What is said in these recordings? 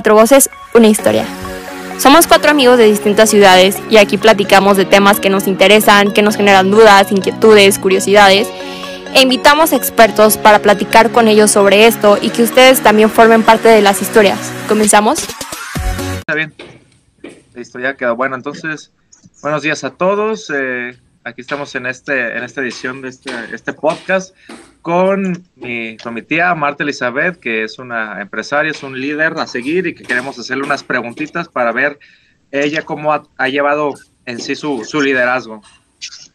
Cuatro Voces, una historia. Somos cuatro amigos de distintas ciudades y aquí platicamos de temas que nos interesan, que nos generan dudas, inquietudes, curiosidades e invitamos expertos para platicar con ellos sobre esto y que ustedes también formen parte de las historias. ¿Comenzamos? Está bien. Listo, ya quedó. Bueno, entonces, buenos días a todos. Eh, aquí estamos en, este, en esta edición de este, este podcast con mi, con mi tía Marta Elizabeth, que es una empresaria, es un líder a seguir y que queremos hacerle unas preguntitas para ver ella cómo ha, llevado en sí su, su, liderazgo.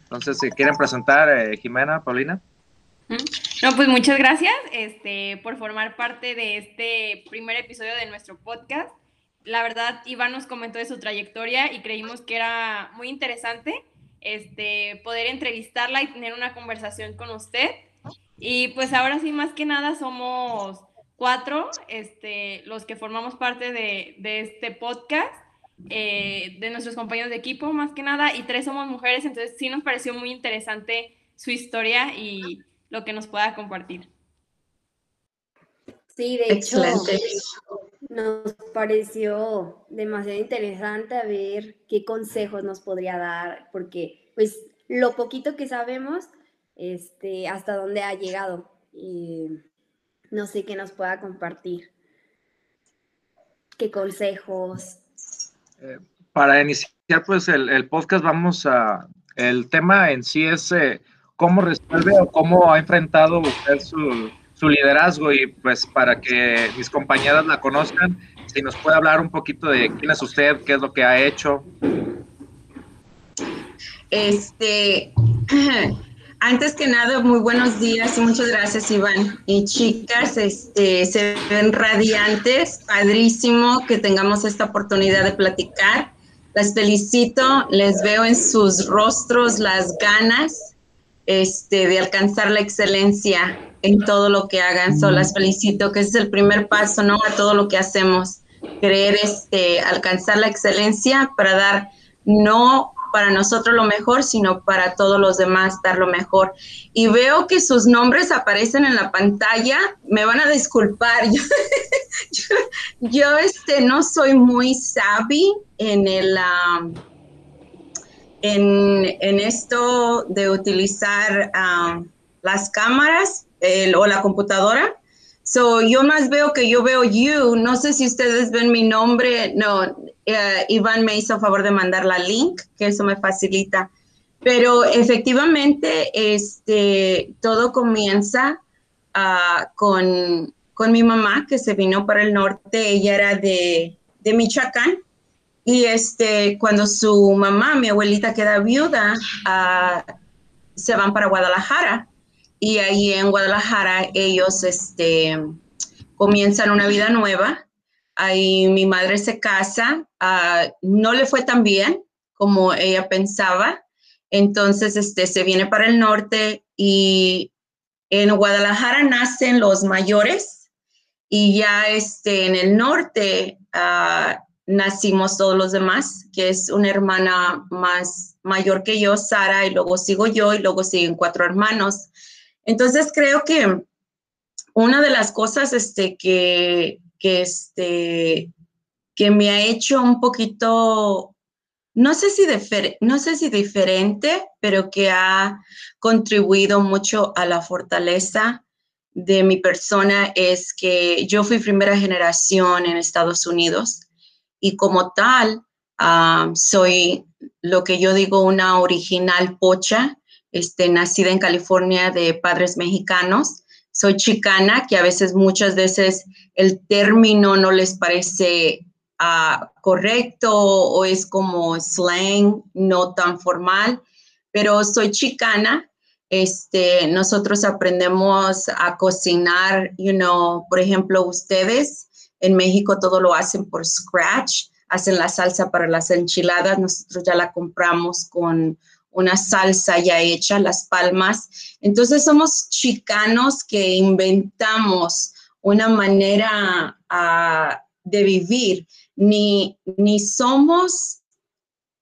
Entonces, si quieren presentar, eh, Jimena, Paulina. No, pues muchas gracias este, por formar parte de este primer episodio de nuestro podcast. La verdad, Iván nos comentó de su trayectoria y creímos que era muy interesante este, poder entrevistarla y tener una conversación con usted. Y pues ahora sí, más que nada, somos cuatro este, los que formamos parte de, de este podcast, eh, de nuestros compañeros de equipo, más que nada, y tres somos mujeres, entonces sí nos pareció muy interesante su historia y lo que nos pueda compartir. Sí, de hecho, nos pareció demasiado interesante a ver qué consejos nos podría dar, porque pues lo poquito que sabemos, este, hasta dónde ha llegado, y no sé qué nos pueda compartir. ¿Qué consejos? Eh, para iniciar pues el, podcast vamos a, el tema en sí es... Eh, cómo resuelve o cómo ha enfrentado usted su, su, liderazgo y pues para que mis compañeras la conozcan, si nos puede hablar un poquito de quién es usted, qué es lo que ha hecho. Este, antes que nada, muy buenos días y muchas gracias Iván. Y chicas, este, se ven radiantes, padrísimo que tengamos esta oportunidad de platicar. Las felicito, les veo en sus rostros las ganas este, de alcanzar la excelencia en todo lo que hagan. So, las felicito, que ese es el primer paso, ¿no? A todo lo que hacemos. Querer este, alcanzar la excelencia para dar no para nosotros lo mejor, sino para todos los demás dar lo mejor. Y veo que sus nombres aparecen en la pantalla. Me van a disculpar. Yo, este, no soy muy savvy en el... Um, en, esto de utilizar las cámaras o la computadora. So, yo más veo que yo veo you. No sé si ustedes ven mi nombre. No, eh, Iván me hizo favor de mandar la link, que eso me facilita. Pero efectivamente, este, todo comienza ah, con, mi mamá, que se vino para el norte. Ella era de, de Michoacán y este, cuando su mamá, mi abuelita, queda viuda, ah, se van para Guadalajara. Y ahí en Guadalajara ellos este, comienzan una vida nueva. Ahí mi madre se casa. Ah, no le fue tan bien como ella pensaba. Entonces este, se viene para el norte y en Guadalajara nacen los mayores y ya este, en el norte uh, nacimos todos los demás, que es una hermana más mayor que yo, Sara, y luego sigo yo, y luego siguen cuatro hermanos. Entonces creo que una de las cosas este, que, que, este, que me ha hecho un poquito, no sé, si no sé si diferente, pero que ha contribuido mucho a la fortaleza de mi persona es que yo fui primera generación en Estados Unidos y como tal soy lo que yo digo una original pocha, este, nacida en California de padres mexicanos. Soy chicana, que a veces, muchas veces el término no les parece ah, correcto o es como slang, no tan formal, pero soy chicana. Este, nosotros aprendemos a cocinar, you know, por ejemplo, ustedes en México todo lo hacen por scratch, hacen la salsa para las enchiladas, nosotros ya la compramos con una salsa ya hecha, las palmas. Entonces somos chicanos que inventamos una manera ah, de vivir. Ni, ni somos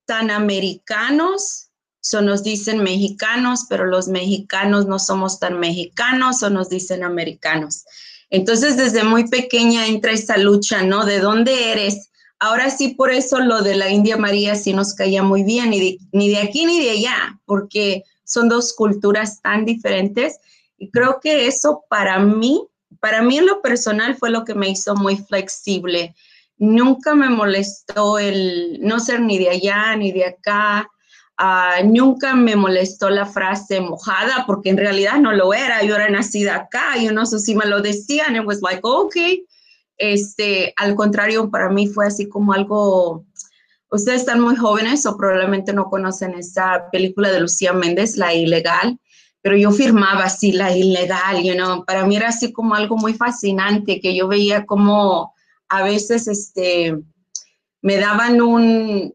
tan americanos, so nos dicen mexicanos, pero los mexicanos no somos tan mexicanos o nos dicen americanos. Entonces, desde muy pequeña entra esa lucha, ¿no? ¿De dónde eres? Ahora sí, por eso lo de la India María sí nos caía muy bien, ni de, aquí ni de allá, porque son dos culturas tan diferentes. Y creo que eso para mí, para mí en lo personal fue lo que me hizo muy flexible. Nunca me molestó el no ser ni de allá ni de acá. Ah, nunca me molestó la frase mojada porque en realidad no lo era. Yo era nacida acá y no sé si me lo decían. It was like, okay. Este, al contrario, para mí fue así como algo, ustedes están muy jóvenes o probablemente no conocen esa película de Lucía Méndez, La Ilegal, pero yo firmaba así, La Ilegal, you know, para mí era así como algo muy fascinante, que yo veía como a veces, este, me daban un,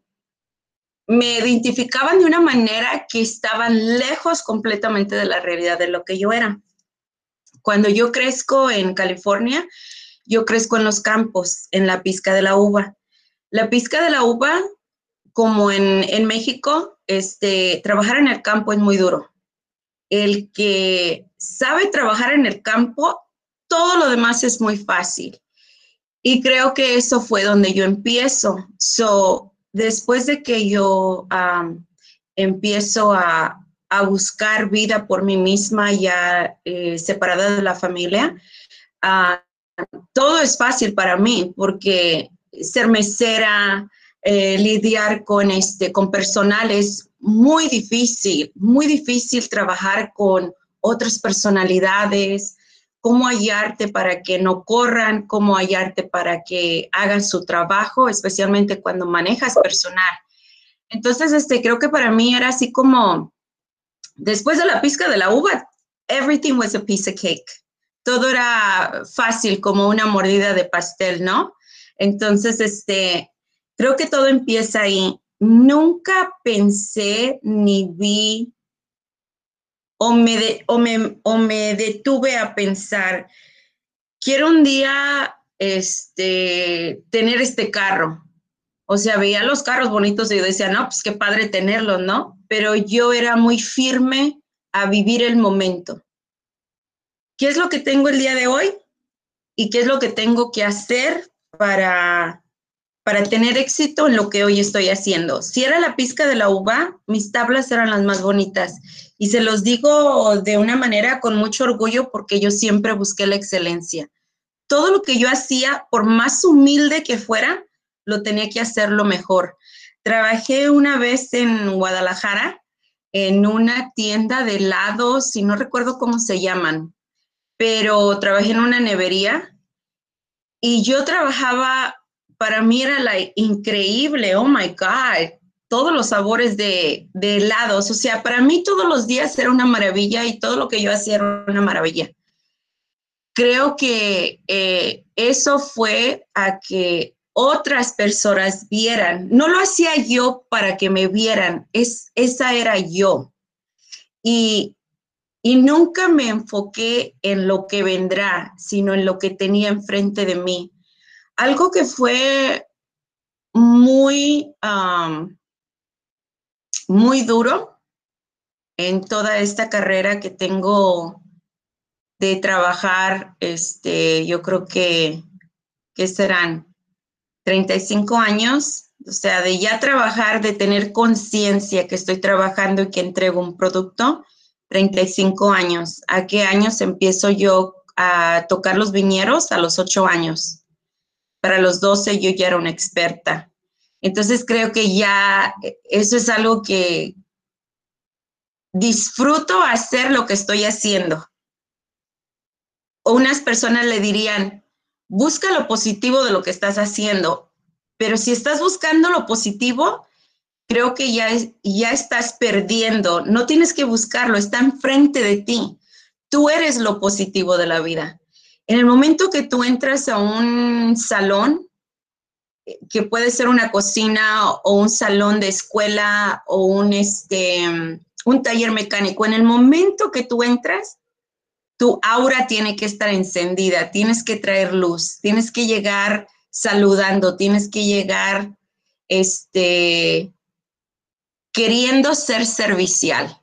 me identificaban de una manera que estaban lejos completamente de la realidad de lo que yo era. Cuando yo crezco en California, yo crezco en los campos, en la pizca de la uva. La pizca de la uva, como en, México, este, trabajar en el campo es muy duro. El que sabe trabajar en el campo, todo lo demás es muy fácil. Y creo que eso fue donde yo empiezo. So, después de que yo empiezo a, buscar vida por mí misma, ya eh, separada de la familia, uh, todo es fácil para mí porque ser mesera, eh, lidiar con, este, con personal es muy difícil, muy difícil trabajar con otras personalidades, cómo hallarte para que no corran, cómo hallarte para que hagan su trabajo, especialmente cuando manejas personal. Entonces, este, creo que para mí era así como, después de la pizca de la uva, everything was a piece of cake todo era fácil como una mordida de pastel, ¿no? Entonces, este, creo que todo empieza ahí. Nunca pensé ni vi o me, o me, o me detuve a pensar, quiero un día este, tener este carro. O sea, veía los carros bonitos y yo decía, no, pues qué padre tenerlos, ¿no? Pero yo era muy firme a vivir el momento. ¿Qué es lo que tengo el día de hoy? ¿Y qué es lo que tengo que hacer para, para tener éxito en lo que hoy estoy haciendo? Si era la pizca de la uva, mis tablas eran las más bonitas. Y se los digo de una manera con mucho orgullo porque yo siempre busqué la excelencia. Todo lo que yo hacía, por más humilde que fuera, lo tenía que hacer lo mejor. Trabajé una vez en Guadalajara en una tienda de helados, y no recuerdo cómo se llaman, pero trabajé en una nevería y yo trabajaba, para mí era la increíble, oh my God, todos los sabores de, helados, o sea, para mí todos los días era una maravilla y todo lo que yo hacía era una maravilla. Creo que eh, eso fue a que otras personas vieran. No lo hacía yo para que me vieran, es, esa era yo. Y y nunca me enfoqué en lo que vendrá, sino en lo que tenía enfrente de mí. Algo que fue muy, muy duro en toda esta carrera que tengo de trabajar, este, yo creo que, que serán 35 años, o sea, de ya trabajar, de tener conciencia que estoy trabajando y que entrego un producto, 35 años. ¿A qué años empiezo yo a tocar los viñeros? A los 8 años. Para los 12 yo ya era una experta. Entonces creo que ya eso es algo que disfruto hacer lo que estoy haciendo. O unas personas le dirían, busca lo positivo de lo que estás haciendo, pero si estás buscando lo positivo, creo que ya, ya estás perdiendo. No tienes que buscarlo, está enfrente de ti. Tú eres lo positivo de la vida. En el momento que tú entras a un salón, eh, que puede ser una cocina o un salón de escuela o un, este, un taller mecánico, en el momento que tú entras, tu aura tiene que estar encendida, tienes que traer luz, tienes que llegar saludando, tienes que llegar este, queriendo ser servicial.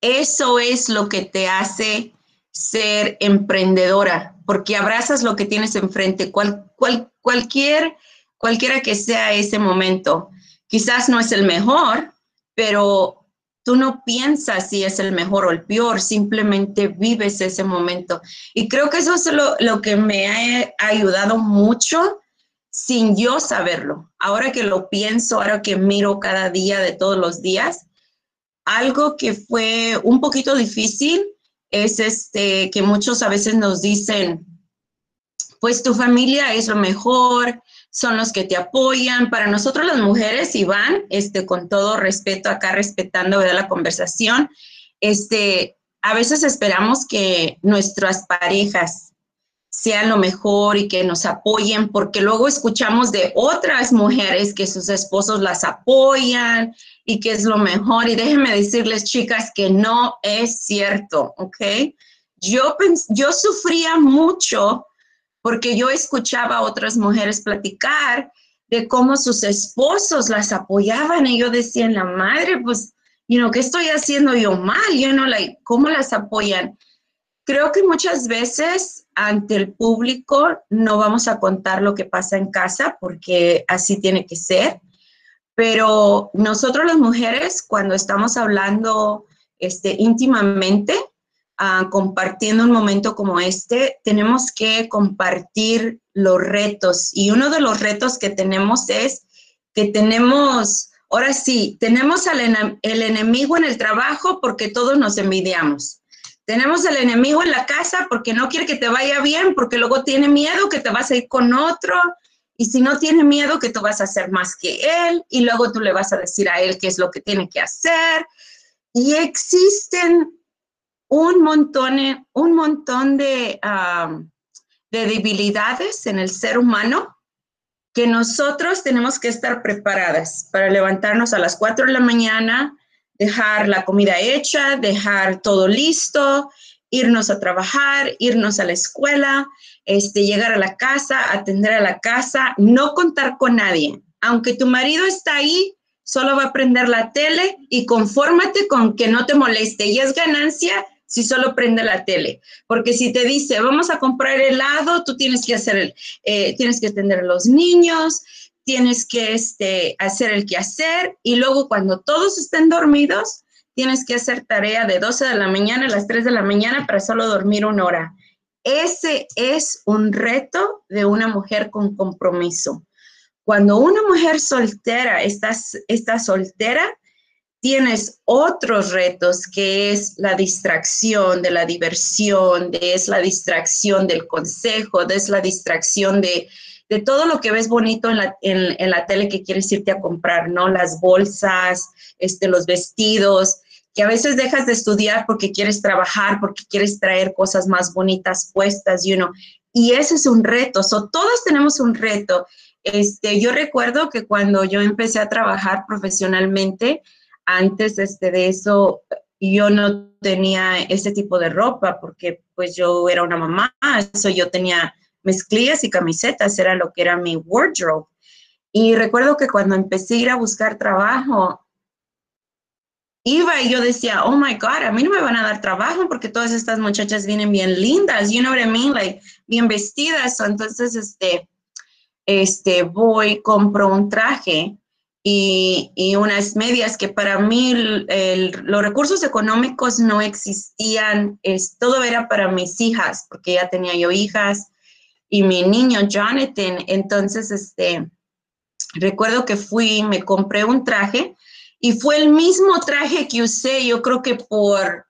Eso es lo que te hace ser emprendedora, porque abrazas lo que tienes enfrente, cual, cual, cualquier, cualquiera que sea ese momento. Quizás no es el mejor, pero tú no piensas si es el mejor o el peor, simplemente vives ese momento. Y creo que eso es lo, lo que me ha ayudado mucho sin yo saberlo. Ahora que lo pienso, ahora que miro cada día de todos los días, algo que fue un poquito difícil es este, que muchos a veces nos dicen, pues tu familia es lo mejor, son los que te apoyan. Para nosotros las mujeres, Iván, este, con todo respeto acá, respetando ¿verdad? la conversación, este, a veces esperamos que nuestras parejas sean lo mejor y que nos apoyen, porque luego escuchamos de otras mujeres que sus esposos las apoyan y que es lo mejor. Y déjenme decirles, chicas, que no es cierto, ¿ok? Yo, yo sufría mucho porque yo escuchaba a otras mujeres platicar de cómo sus esposos las apoyaban y yo decía, la madre, pues, you know, ¿qué estoy haciendo yo mal? You know, like, ¿cómo las apoyan? Creo que muchas veces ante el público no vamos a contar lo que pasa en casa porque así tiene que ser pero nosotros las mujeres, cuando estamos hablando este, íntimamente, uh, compartiendo un momento como este, tenemos que compartir los retos. Y uno de los retos que tenemos es que tenemos, ahora sí, tenemos al el enemigo en el trabajo porque todos nos envidiamos. Tenemos al enemigo en la casa porque no quiere que te vaya bien, porque luego tiene miedo que te vas a ir con otro, y si no tiene miedo que tú vas a hacer más que él y luego tú le vas a decir a él qué es lo que tiene que hacer. Y existen un montón, un montón de, de debilidades en el ser humano que nosotros tenemos que estar preparadas para levantarnos a las 4 de la mañana, dejar la comida hecha, dejar todo listo, irnos a trabajar, irnos a la escuela, este, llegar a la casa, atender a la casa, no contar con nadie. Aunque tu marido está ahí, solo va a prender la tele y confórmate con que no te moleste. Y es ganancia si solo prende la tele. Porque si te dice, vamos a comprar helado, tú tienes que hacer, eh, tienes que atender a los niños, tienes que este, hacer el quehacer y luego cuando todos estén dormidos, tienes que hacer tarea de 12 de la mañana a las 3 de la mañana para solo dormir una hora. Ese es un reto de una mujer con compromiso. Cuando una mujer soltera está, está soltera, tienes otros retos que es la distracción de la diversión, de, es la distracción del consejo, es la distracción de, de todo lo que ves bonito en la, en, la, tele que quieres irte a comprar, ¿no? Las bolsas, este, los vestidos, que a veces dejas de estudiar porque quieres trabajar, porque quieres traer cosas más bonitas puestas, you know, y ese es un reto, so, todos tenemos un reto. Este, yo recuerdo que cuando yo empecé a trabajar profesionalmente, antes este, de eso, yo no tenía ese tipo de ropa porque pues yo era una mamá, eso yo tenía mezclillas y camisetas, era lo que era mi wardrobe. Y recuerdo que cuando empecé a ir a buscar trabajo, iba y yo decía, oh my God, a mí no me van a dar trabajo porque todas estas muchachas vienen bien lindas, you know what I mean, like, bien vestidas. Entonces, este, este, voy, compro un traje y, y unas medias que para mí los recursos económicos no existían, es, todo era para mis hijas, porque ya tenía yo hijas y mi niño Jonathan. Entonces, este, recuerdo que fui, me compré un traje y fue el mismo traje que usé, yo creo que por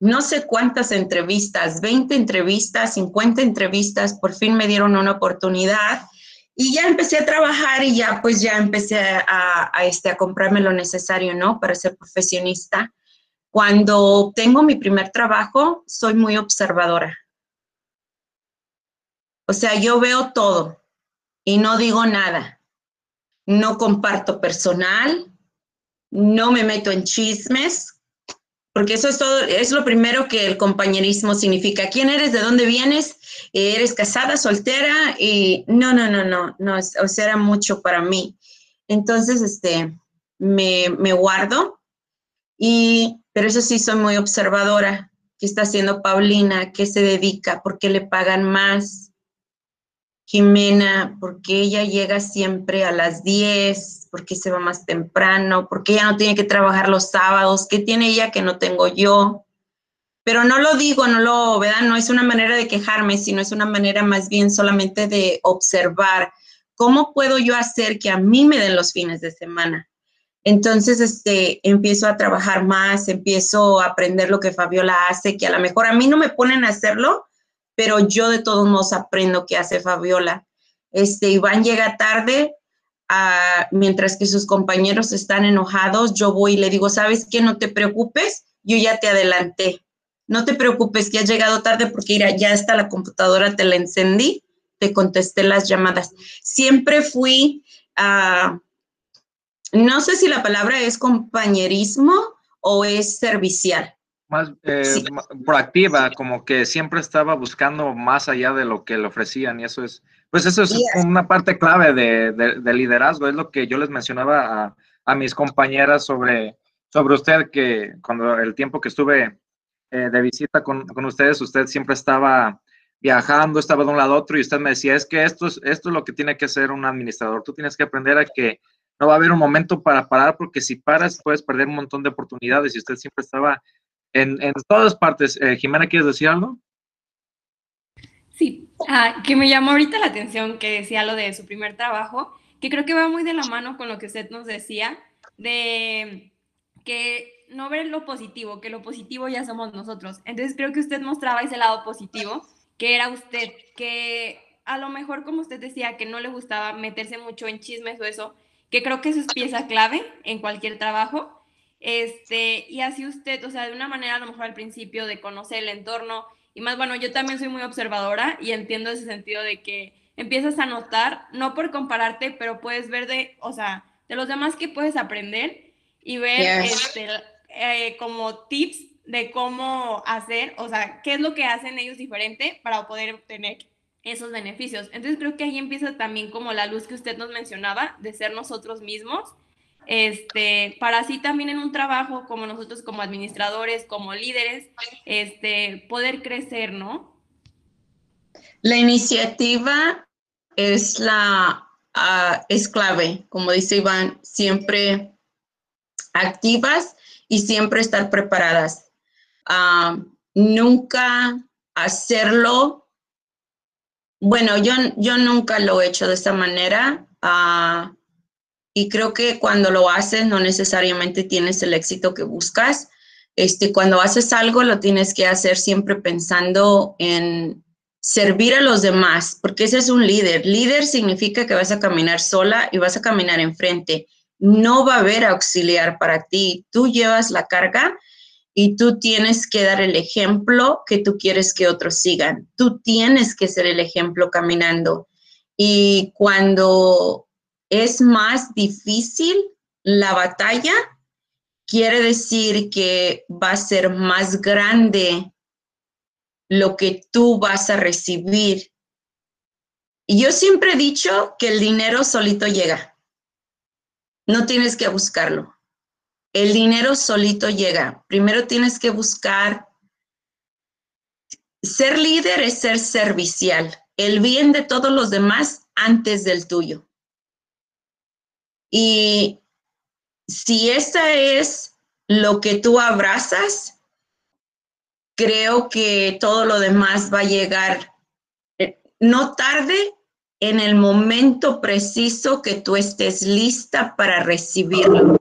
no sé cuántas entrevistas, 20 entrevistas, 50 entrevistas, por fin me dieron una oportunidad y ya empecé a trabajar y ya pues ya empecé a, este, a comprarme lo necesario, ¿no? Para ser profesionista. Cuando tengo mi primer trabajo, soy muy observadora. O sea, yo veo todo y no digo nada. No comparto personal, no me meto en chismes, porque eso es todo, es lo primero que el compañerismo significa. ¿Quién eres? ¿De dónde vienes? ¿Eres casada, soltera? Y no, no, no, no, no, o sea, era mucho para mí. Entonces, este, me, me guardo, y, pero eso sí, soy muy observadora. ¿Qué está haciendo Paulina? ¿Qué se dedica? ¿Por qué le pagan más? Jimena, ¿por qué ella llega siempre a las 10? ¿Por qué se va más temprano? ¿Por qué ella no tiene que trabajar los sábados? ¿Qué tiene ella que no tengo yo? Pero no lo digo, no lo, ¿verdad? No es una manera de quejarme, sino es una manera más bien solamente de observar cómo puedo yo hacer que a mí me den los fines de semana. Entonces, este, empiezo a trabajar más, empiezo a aprender lo que Fabiola hace, que a lo mejor a mí no me ponen a hacerlo, pero yo de todos modos aprendo qué hace Fabiola. Este, Iván llega tarde, ah, mientras que sus compañeros están enojados, yo voy y le digo, ¿sabes qué? No te preocupes, yo ya te adelanté no te preocupes que has llegado tarde porque ya está la computadora, te la encendí, te contesté las llamadas. Siempre fui a, no sé si la palabra es compañerismo o es servicial. Más eh, proactiva, como que siempre estaba buscando más allá de lo que le ofrecían y eso es, pues eso es una parte clave de, liderazgo, es lo que yo les mencionaba a, a mis compañeras sobre, sobre usted, que cuando el tiempo que estuve eh, de visita con, con, ustedes, usted siempre estaba viajando, estaba de un lado a otro y usted me decía, es que esto es, esto es lo que tiene que hacer un administrador. Tú tienes que aprender a que no va a haber un momento para parar porque si paras puedes perder un montón de oportunidades y usted siempre estaba en, todas partes. Eh, Jimena, ¿quieres decir algo? Sí, ah, que me llamó ahorita la atención que decía lo de su primer trabajo, que creo que va muy de la mano con lo que usted nos decía, de que no ver lo positivo, que lo positivo ya somos nosotros. Entonces creo que usted mostraba ese lado positivo, que era usted, que a lo mejor como usted decía, que no le gustaba meterse mucho en chismes o eso, que creo que eso es pieza clave en cualquier trabajo. Este, y así usted, o sea, de una manera a lo mejor al principio de conocer el entorno, y más, bueno, yo también soy muy observadora y entiendo ese sentido de que empiezas a notar, no por compararte, pero puedes ver de, o sea, de los demás que puedes aprender y ver este, eh, como tips de cómo hacer, o sea, qué es lo que hacen ellos diferente para poder obtener esos beneficios. Entonces creo que ahí empieza también como la luz que usted nos mencionaba de ser nosotros mismos, este, para así también en un trabajo como nosotros como administradores, como líderes, este, poder crecer, ¿no? La iniciativa es la uh, es clave, como dice Iván, siempre activas y siempre estar preparadas. Ah, nunca hacerlo, bueno, yo, yo nunca lo he hecho de esta manera ah, y creo que cuando lo haces no necesariamente tienes el éxito que buscas. Este, cuando haces algo lo tienes que hacer siempre pensando en servir a los demás, porque ese es un líder. Líder significa que vas a caminar sola y vas a caminar enfrente no va a haber auxiliar para ti. Tú llevas la carga y tú tienes que dar el ejemplo que tú quieres que otros sigan. Tú tienes que ser el ejemplo caminando. Y cuando es más difícil la batalla, quiere decir que va a ser más grande lo que tú vas a recibir. Y yo siempre he dicho que el dinero solito llega. No tienes que buscarlo. El dinero solito llega. Primero tienes que buscar. Ser líder es ser servicial. El bien de todos los demás antes del tuyo. Y si esa es lo que tú abrazas, creo que todo lo demás va a llegar eh, no tarde, en el momento preciso que tú estés lista para recibirlo.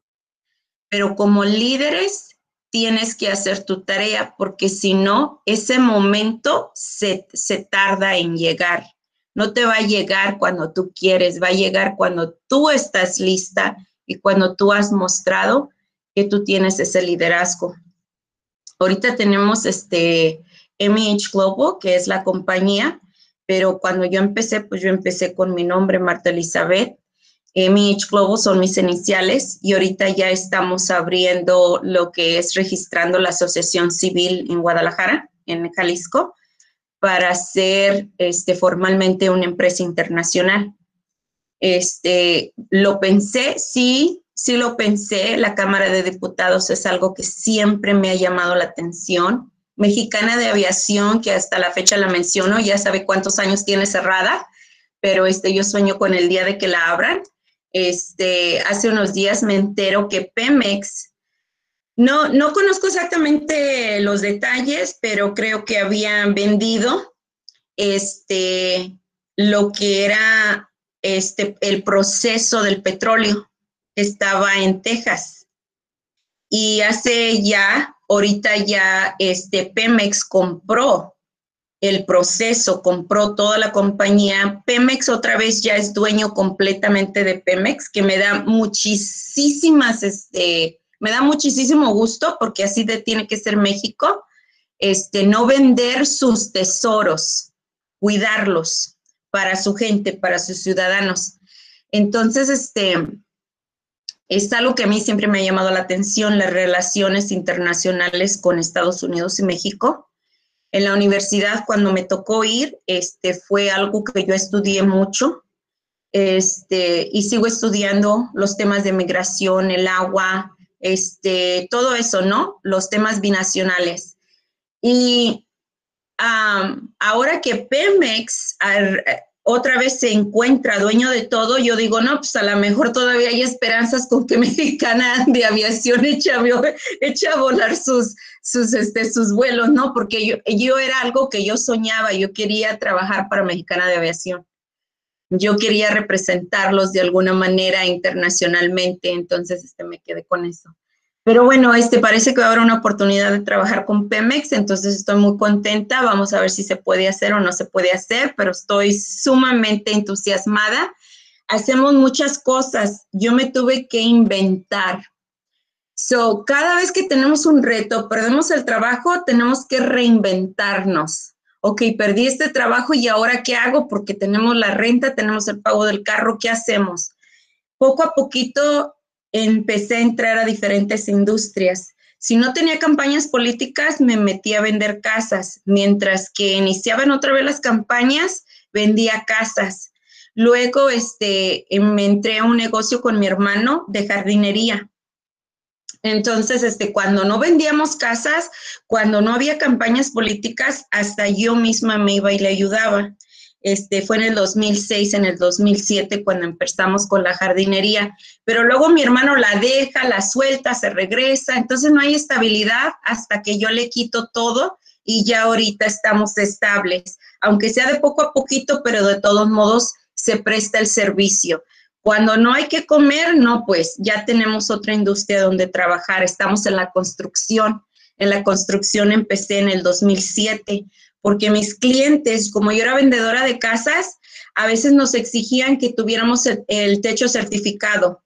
Pero como líderes, tienes que hacer tu tarea porque si no, ese momento se, se tarda en llegar. No te va a llegar cuando tú quieres, va a llegar cuando tú estás lista y cuando tú has mostrado que tú tienes ese liderazgo. Ahorita tenemos este MH Global, que es la compañía pero cuando yo empecé, pues yo empecé con mi nombre, Marta Elizabeth. MH Global son mis iniciales y ahorita ya estamos abriendo lo que es registrando la asociación civil en Guadalajara, en Jalisco, para ser este, formalmente una empresa internacional. Este, lo pensé, sí, sí lo pensé. La Cámara de Diputados es algo que siempre me ha llamado la atención Mexicana de Aviación, que hasta la fecha la menciono, ya sabe cuántos años tiene cerrada, pero este, yo sueño con el día de que la abran. Este, hace unos días me entero que Pemex, no, no conozco exactamente los detalles, pero creo que habían vendido este, lo que era este, el proceso del petróleo. Estaba en Texas. Y hace ya, ahorita ya, este, Pemex compró el proceso, compró toda la compañía. Pemex otra vez ya es dueño completamente de Pemex, que me da muchísimas, este, me da muchísimo gusto porque así de, tiene que ser México, este, no vender sus tesoros, cuidarlos para su gente, para sus ciudadanos. Entonces, este, es algo que a mí siempre me ha llamado la atención, las relaciones internacionales con Estados Unidos y México. En la universidad, cuando me tocó ir, este, fue algo que yo estudié mucho este, y sigo estudiando los temas de migración, el agua, este, todo eso, ¿no? Los temas binacionales. Y ahora que Pemex otra vez se encuentra dueño de todo, yo digo, no, pues a lo mejor todavía hay esperanzas con que Mexicana de Aviación eche a, a volar sus, sus, este, sus vuelos, ¿no? Porque yo, yo era algo que yo soñaba, yo quería trabajar para Mexicana de Aviación. Yo quería representarlos de alguna manera internacionalmente, entonces este, me quedé con eso. Pero bueno, este parece que va a haber una oportunidad de trabajar con Pemex, entonces estoy muy contenta. Vamos a ver si se puede hacer o no se puede hacer, pero estoy sumamente entusiasmada. Hacemos muchas cosas. Yo me tuve que inventar. So, cada vez que tenemos un reto, perdemos el trabajo, tenemos que reinventarnos. Ok, perdí este trabajo y ahora qué hago porque tenemos la renta, tenemos el pago del carro, ¿qué hacemos? Poco a poquito empecé a entrar a diferentes industrias. Si no tenía campañas políticas, me metí a vender casas. Mientras que iniciaban otra vez las campañas, vendía casas. Luego este, me entré a un negocio con mi hermano de jardinería. Entonces, este, cuando no vendíamos casas, cuando no había campañas políticas, hasta yo misma me iba y le ayudaba. Este, fue en el 2006, en el 2007, cuando empezamos con la jardinería. Pero luego mi hermano la deja, la suelta, se regresa. Entonces no hay estabilidad hasta que yo le quito todo y ya ahorita estamos estables. Aunque sea de poco a poquito, pero de todos modos se presta el servicio. Cuando no hay que comer, no, pues ya tenemos otra industria donde trabajar. Estamos en la construcción. En la construcción empecé en el 2007 porque mis clientes, como yo era vendedora de casas, a veces nos exigían que tuviéramos el, techo certificado.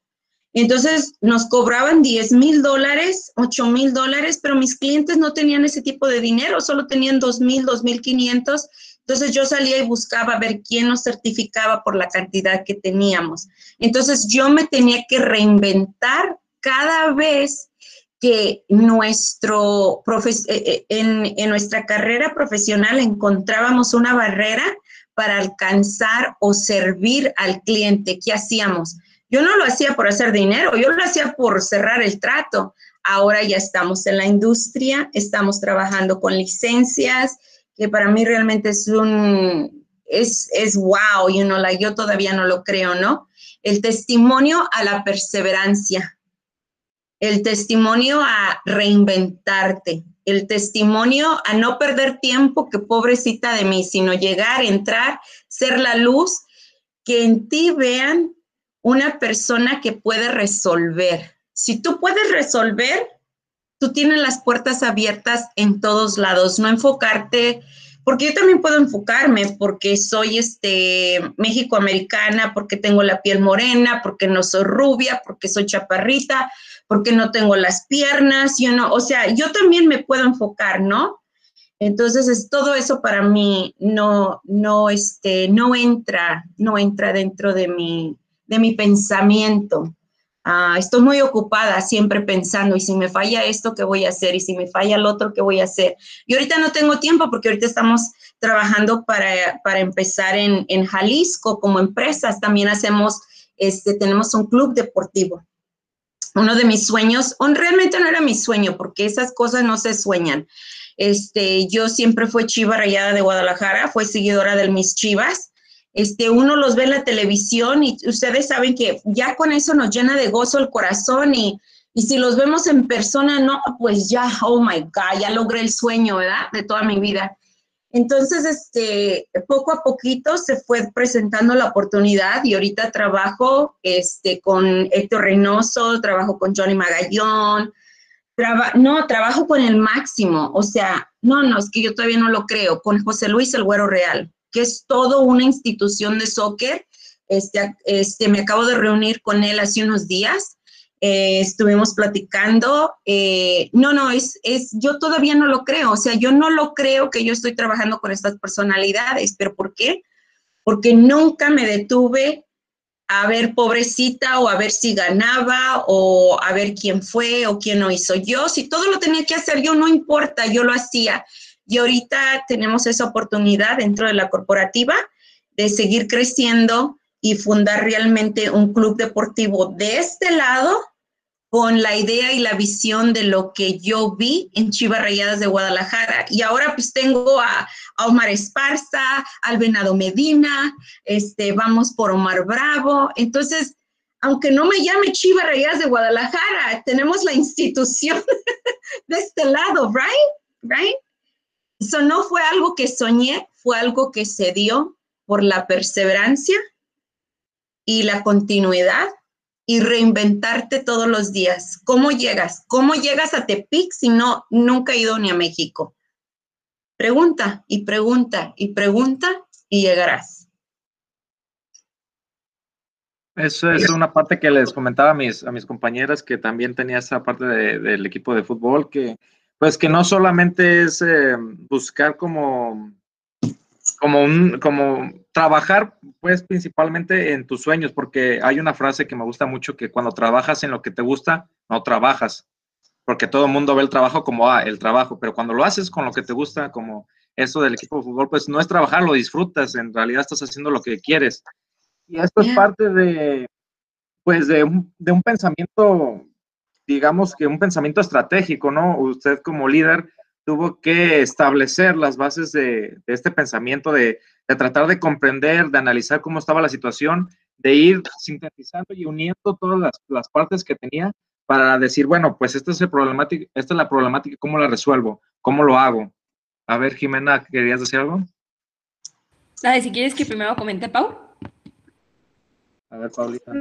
Entonces nos cobraban 10 mil dólares, 8 mil dólares, pero mis clientes no tenían ese tipo de dinero, solo tenían 2 mil, 2 mil 500. Entonces yo salía y buscaba ver quién nos certificaba por la cantidad que teníamos. Entonces yo me tenía que reinventar cada vez que nuestro eh, eh, en, en nuestra carrera profesional encontrábamos una barrera para alcanzar o servir al cliente. ¿Qué hacíamos? Yo no lo hacía por hacer dinero, yo lo hacía por cerrar el trato. Ahora ya estamos en la industria, estamos trabajando con licencias, que para mí realmente es un, es, es wow, you know, like, yo todavía no lo creo, ¿no? El testimonio a la perseverancia el testimonio a reinventarte, el testimonio a no perder tiempo, que pobrecita de mí, sino llegar, entrar, ser la luz, que en ti vean una persona que puede resolver. Si tú puedes resolver, tú tienes las puertas abiertas en todos lados, no enfocarte porque yo también puedo enfocarme porque soy este México-americana, porque tengo la piel morena, porque no soy rubia, porque soy chaparrita, porque no tengo las piernas, yo no, o sea, yo también me puedo enfocar, ¿no? Entonces, es, todo eso para mí no, no, este, no entra, no entra dentro de mi, de mi pensamiento. Ah, estoy muy ocupada siempre pensando, y si me falla esto, ¿qué voy a hacer? Y si me falla el otro, ¿qué voy a hacer? Y ahorita no tengo tiempo porque ahorita estamos trabajando para, para empezar en, en, Jalisco como empresas. También hacemos, este, tenemos un club deportivo. Uno de mis sueños, realmente no era mi sueño porque esas cosas no se sueñan. Este, yo siempre fui chiva rayada de Guadalajara, fue seguidora de mis chivas. Este, uno los ve en la televisión y ustedes saben que ya con eso nos llena de gozo el corazón y, y si los vemos en persona, no, pues ya, oh my God, ya logré el sueño, ¿verdad? De toda mi vida. Entonces, este, poco a poquito se fue presentando la oportunidad y ahorita trabajo este, con Héctor Reynoso, trabajo con Johnny Magallón, no, trabajo con el máximo, o sea, no, no, es que yo todavía no lo creo, con José Luis El Güero Real, que es todo una institución de soccer. Este, este, me acabo de reunir con él hace unos días eh, estuvimos platicando. Eh, no, no, es, es, yo todavía no lo creo, o sea, yo no lo creo que yo estoy trabajando con estas personalidades, pero ¿por qué? Porque nunca me detuve a ver pobrecita o a ver si ganaba o a ver quién fue o quién no hizo. Yo, si todo lo tenía que hacer yo, no importa, yo lo hacía. Y ahorita tenemos esa oportunidad dentro de la corporativa de seguir creciendo y fundar realmente un club deportivo de este lado con la idea y la visión de lo que yo vi en Chivas Rayadas de Guadalajara. Y ahora pues tengo a, Omar Esparza, al Venado Medina, este, vamos por Omar Bravo. Entonces, aunque no me llame Chivas Rayadas de Guadalajara, tenemos la institución de este lado, right? Right? Eso no fue algo que soñé, fue algo que se dio por la perseverancia y la continuidad y reinventarte todos los días. ¿Cómo llegas? ¿Cómo llegas a Tepic si no, nunca he ido ni a México? Pregunta y pregunta y pregunta y llegarás. Eso es una parte que les comentaba a mis, a mis compañeras que también tenía esa parte del equipo de fútbol, que pues que no solamente es eh, buscar como como un, como trabajar, pues, principalmente en tus sueños, porque hay una frase que me gusta mucho que cuando trabajas en lo que te gusta, no trabajas, porque todo el mundo ve el trabajo como, ah, el trabajo, pero cuando lo haces con lo que te gusta, como eso del equipo de fútbol, pues no es trabajar, lo disfrutas, en realidad estás haciendo lo que quieres. Y esto es parte de, pues, de un, de un pensamiento, digamos que un pensamiento estratégico, ¿no? Usted como líder, tuvo que establecer las bases de, este pensamiento, de, tratar de comprender, de analizar cómo estaba la situación, de ir sintetizando y uniendo todas las, partes que tenía para decir, bueno, pues esta es, el problemática, esta es la problemática, ¿cómo la resuelvo? ¿Cómo lo hago? A ver, Jimena, ¿querías decir algo? Dale, si quieres que primero comente, Pau. A ver, Paulita.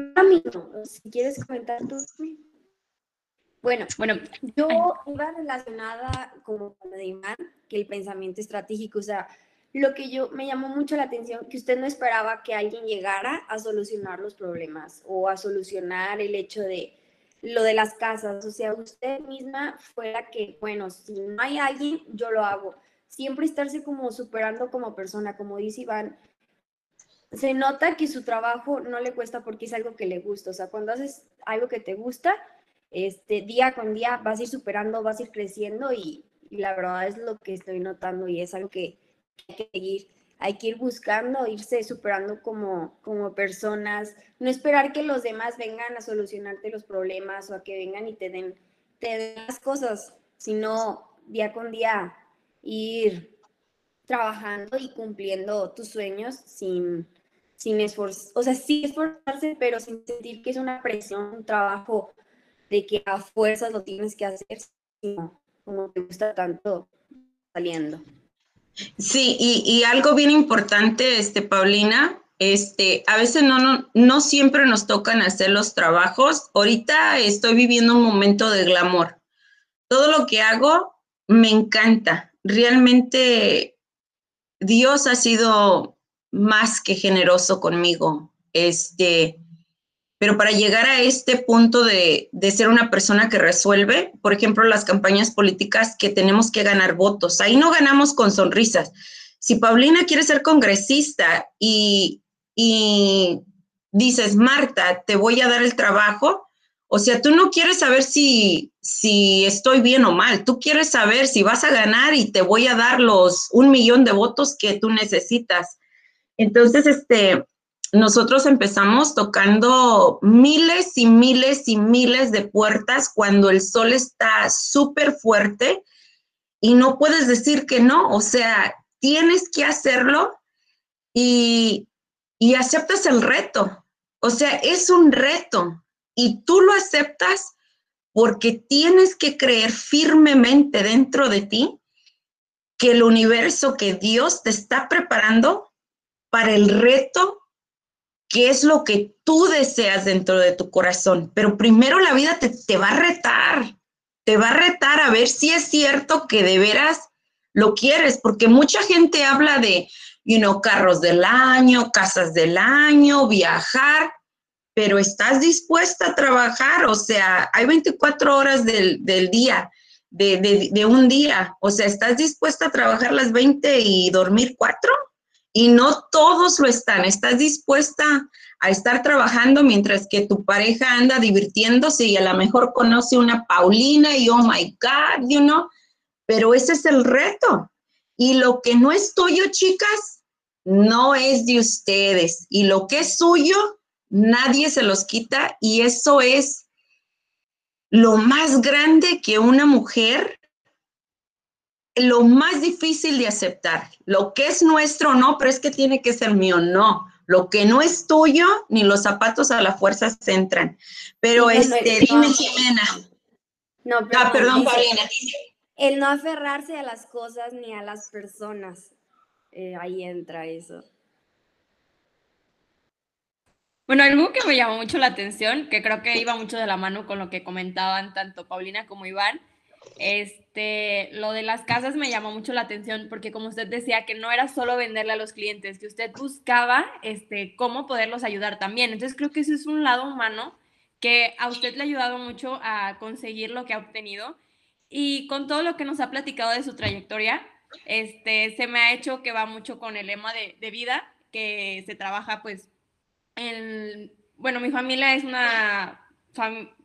si quieres comentar tú. Bueno, bueno, yo iba relacionada como con lo de Iván, que el pensamiento estratégico, o sea, lo que yo me llamó mucho la atención, que usted no esperaba que alguien llegara a solucionar los problemas o a solucionar el hecho de lo de las casas, o sea, usted misma fuera que, bueno, si no hay alguien, yo lo hago. Siempre estarse como superando como persona, como dice Iván, se nota que su trabajo no le cuesta porque es algo que le gusta, o sea, cuando haces algo que te gusta, este, día con día vas a ir superando, vas a ir creciendo y, la verdad es lo que estoy notando y es algo que hay que seguir. Hay que ir buscando, irse superando como, como personas, no esperar que los demás vengan a solucionarte los problemas o a que vengan y te den, te den las cosas, sino día con día ir trabajando y cumpliendo tus sueños sin, sin o sea, sí esforzarse, pero sin sentir que es una presión, un trabajo de que a fuerzas lo tienes que hacer, como te gusta tanto saliendo. Sí, y, algo bien importante, este, Paulina, este, a veces no, no, no siempre nos tocan hacer los trabajos. Ahorita estoy viviendo un momento de glamour. Todo lo que hago me encanta. Realmente Dios ha sido más que generoso conmigo. Este, pero para llegar a este punto de, ser una persona que resuelve, por ejemplo, las campañas políticas que tenemos que ganar votos, ahí no ganamos con sonrisas. Si Paulina quiere ser congresista y, y dices, Marta, te voy a dar el trabajo, o sea, tú no quieres saber si, si estoy bien o mal, tú quieres saber si vas a ganar y te voy a dar los un millón de votos que tú necesitas. Entonces, este, nosotros empezamos tocando miles y miles y miles de puertas cuando el sol está súper fuerte y no puedes decir que no, o sea, tienes que hacerlo y, y aceptas el reto. O sea, es un reto y tú lo aceptas porque tienes que creer firmemente dentro de ti que el universo, que Dios te está preparando para el reto que es lo que tú deseas dentro de tu corazón. Pero primero la vida te, te va a retar, te va a retar a ver si es cierto que de veras lo quieres, porque mucha gente habla de, you know, carros del año, casas del año, viajar, pero estás dispuesta a trabajar, o sea, hay 24 horas del, del día, de, de, de, un día, o sea, estás dispuesta a trabajar las 20 y dormir cuatro, y no todos lo están, estás dispuesta a estar trabajando mientras que tu pareja anda divirtiéndose y a lo mejor conoce una Paulina y oh my God, you know, pero ese es el reto. Y lo que no es tuyo, chicas, no es de ustedes. Y lo que es suyo, nadie se los quita. Y eso es lo más grande que una mujer, lo más difícil de aceptar. Lo que es nuestro, no, pero es que tiene que ser mío, no. Lo que no es tuyo, ni los zapatos a la fuerza se entran. Pero este, dime, Jimena. No, pero ah, perdón, Paulina el no aferrarse a las cosas ni a las personas. Eh, ahí entra eso. Bueno, algo que me llamó mucho la atención, que creo que iba mucho de la mano con lo que comentaban tanto Paulina como Iván, este, lo de las casas me llamó mucho la atención porque como usted decía que no era solo venderle a los clientes, que usted buscaba este, cómo poderlos ayudar también. Entonces creo que ese es un lado humano que a usted le ha ayudado mucho a conseguir lo que ha obtenido y con todo lo que nos ha platicado de su trayectoria, este, se me ha hecho que va mucho con el lema de, de vida, que se trabaja pues en, bueno, mi familia es una,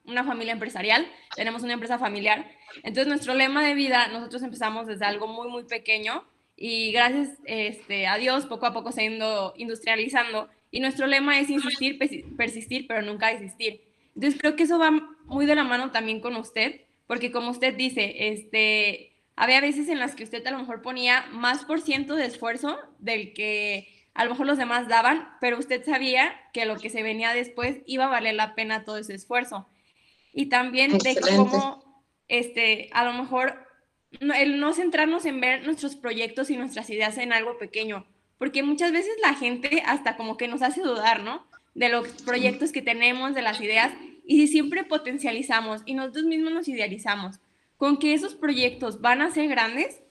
una familia empresarial, tenemos una empresa familiar, entonces nuestro lema de vida, nosotros empezamos desde algo muy, muy pequeño y gracias este, a Dios poco a poco se ha ido industrializando y nuestro lema es insistir, persistir, pero nunca desistir. Entonces creo que eso va muy de la mano también con usted, porque como usted dice, este, había veces en las que usted a lo mejor ponía más por ciento de esfuerzo del que a lo mejor los demás daban, pero usted sabía que lo que se venía después iba a valer la pena todo ese esfuerzo. Y también de cómo, este, a lo mejor, el no centrarnos en ver nuestros proyectos y nuestras ideas en algo pequeño, porque muchas veces la gente hasta como que nos hace dudar, ¿no? De los proyectos que tenemos, de las ideas, y si siempre potencializamos y nosotros mismos nos idealizamos con que esos proyectos van a ser grandes,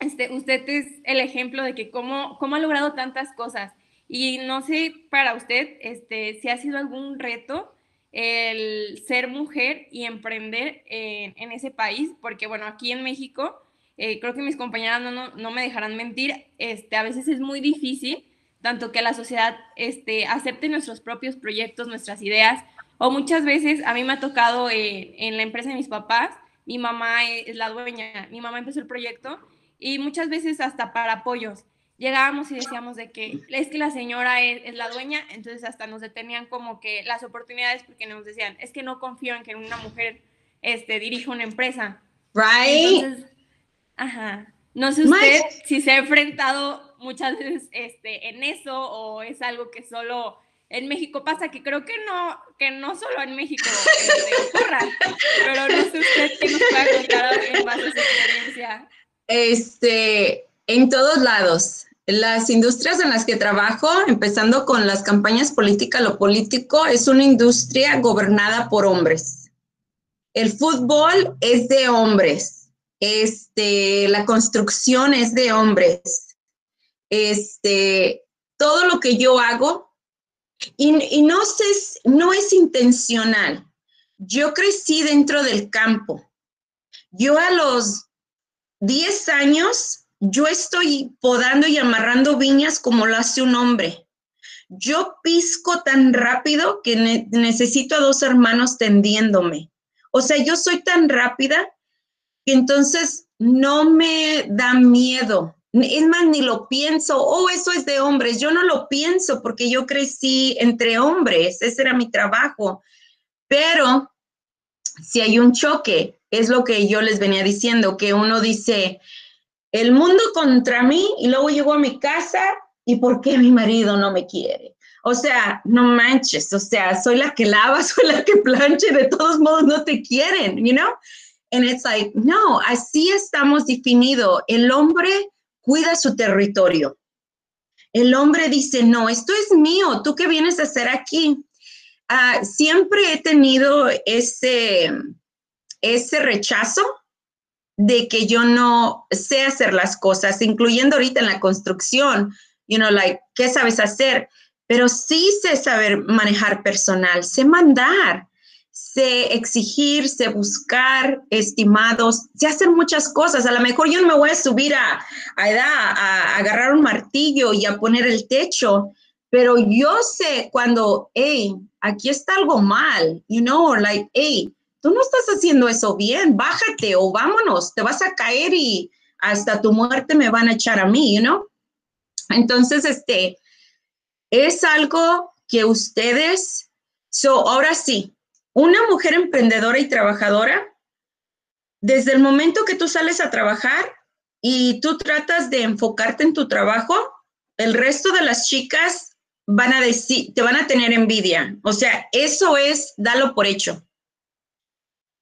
este, usted es el ejemplo de que cómo, cómo ha logrado tantas cosas. Y no sé para usted este, si ha sido algún reto el ser mujer y emprender en, ese país, porque bueno, aquí en México, eh, creo que mis compañeras no, no, no, me dejarán mentir, este, a veces es muy difícil, tanto que la sociedad este, acepte nuestros propios proyectos, nuestras ideas, o muchas veces a mí me ha tocado en la empresa de mis papás, mi mamá es la dueña, mi mamá empezó el proyecto y muchas veces hasta para apoyos. Llegábamos y decíamos de que es que la señora es, la dueña, entonces hasta nos detenían como que las oportunidades porque nos decían, es que no confío en que una mujer este, dirija una empresa. Right. Entonces, ajá. No sé usted si se ha enfrentado muchas veces este, en eso o es algo que solo en México pasa, que creo que no, que no solo en México este, ocurra, pero no sé usted qué nos puede contar en base a su experiencia. Este, en todos lados. Las industrias en las que trabajo, empezando con las campañas políticas, lo político es una industria gobernada por hombres. El fútbol es de hombres. Este, la construcción es de hombres. Este, todo lo que yo hago y, no, es intencional. Yo crecí dentro del campo. Yo a los 10 años, yo estoy podando y amarrando viñas como lo hace un hombre. Yo pisco tan rápido que necesito a dos hermanos tendiéndome. O sea, yo soy tan rápida que entonces no me da miedo es más, ni lo pienso, oh, eso es de hombres. Yo no lo pienso porque yo crecí entre hombres, ese era mi trabajo. Pero si hay un choque, es lo que yo les venía diciendo, que uno dice, el mundo contra mí y luego llego a mi casa y ¿por qué mi marido no me quiere? O sea, no manches, o sea, soy la que lava, soy la que planche, de todos modos no te quieren, you know? And it's like, no, así estamos definidos. El hombre cuida su territorio. El hombre dice, no, esto es mío, ¿tú qué vienes a hacer aquí? Ah, siempre he tenido ese, ese rechazo de que yo no sé hacer las cosas, incluyendo ahorita en la construcción, you know, like, ¿qué sabes hacer? Pero sí sé saber manejar personal, sé mandar, sé exigir, sé buscar estimados, sé hacer muchas cosas. A lo mejor yo no me voy a subir a, a, a agarrar un martillo y a poner el techo, pero yo sé cuando, hey, aquí está algo mal, you know, like, hey, tú no estás haciendo eso bien, bájate o vámonos, te vas a caer y hasta tu muerte me van a echar a mí, you know. Entonces, este, es algo que ustedes, so, ahora sí, una mujer emprendedora y trabajadora, desde el momento que tú sales a trabajar y tú tratas de enfocarte en tu trabajo, el resto de las chicas van a decir, te van a tener envidia. O sea, eso es, dalo por hecho.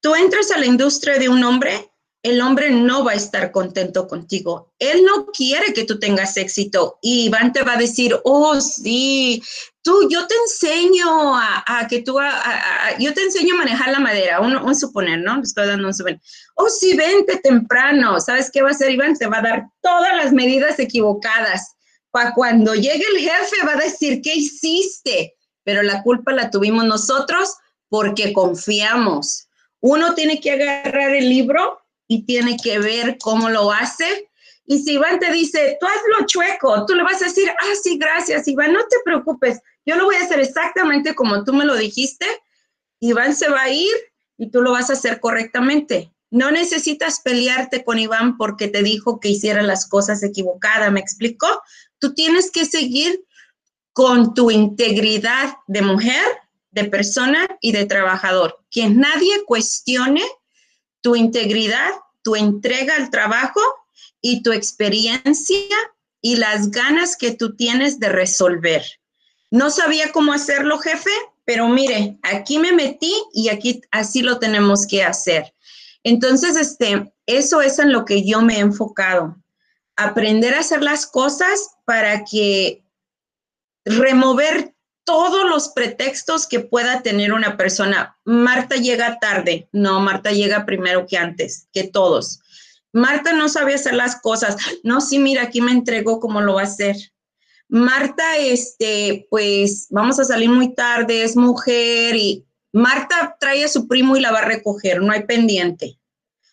Tú entras a la industria de un hombre, el hombre no va a estar contento contigo. Él no quiere que tú tengas éxito. Y Iván te va a decir, oh, sí, tú, yo te enseño a, que tú, yo te enseño a manejar la madera, un, un suponer, ¿no? Le estoy dando un suponer. Oh, sí, vente temprano. ¿Sabes qué va a hacer Iván? Te va a dar todas las medidas equivocadas. Para cuando llegue el jefe va a decir, ¿qué hiciste? Pero la culpa la tuvimos nosotros porque confiamos. Uno tiene que agarrar el libro y tiene que ver cómo lo hace. Y si Iván te dice, tú hazlo chueco, tú le vas a decir, ah, sí, gracias, Iván, no te preocupes, yo lo voy a hacer exactamente como tú me lo dijiste. Iván se va a ir y tú lo vas a hacer correctamente. No necesitas pelearte con Iván porque te dijo que hiciera las cosas equivocadas, ¿me explico? Tú tienes que seguir con tu integridad de mujer, de persona y de trabajador. Que nadie cuestione tu integridad, tu entrega al trabajo y tu experiencia y las ganas que tú tienes de resolver. No sabía cómo hacerlo, jefe, pero mire, aquí me metí y aquí así lo tenemos que hacer. Entonces, este, eso es en lo que yo me he enfocado. Aprender a hacer las cosas para que remover todos los pretextos que pueda tener una persona. Marta llega tarde. No, Marta llega primero que antes, que todos. Marta no sabía hacer las cosas. No, sí, mira, aquí me entregó cómo lo va a hacer. Marta, este, pues vamos a salir muy tarde, es mujer y Marta trae a su primo y la va a recoger, no hay pendiente.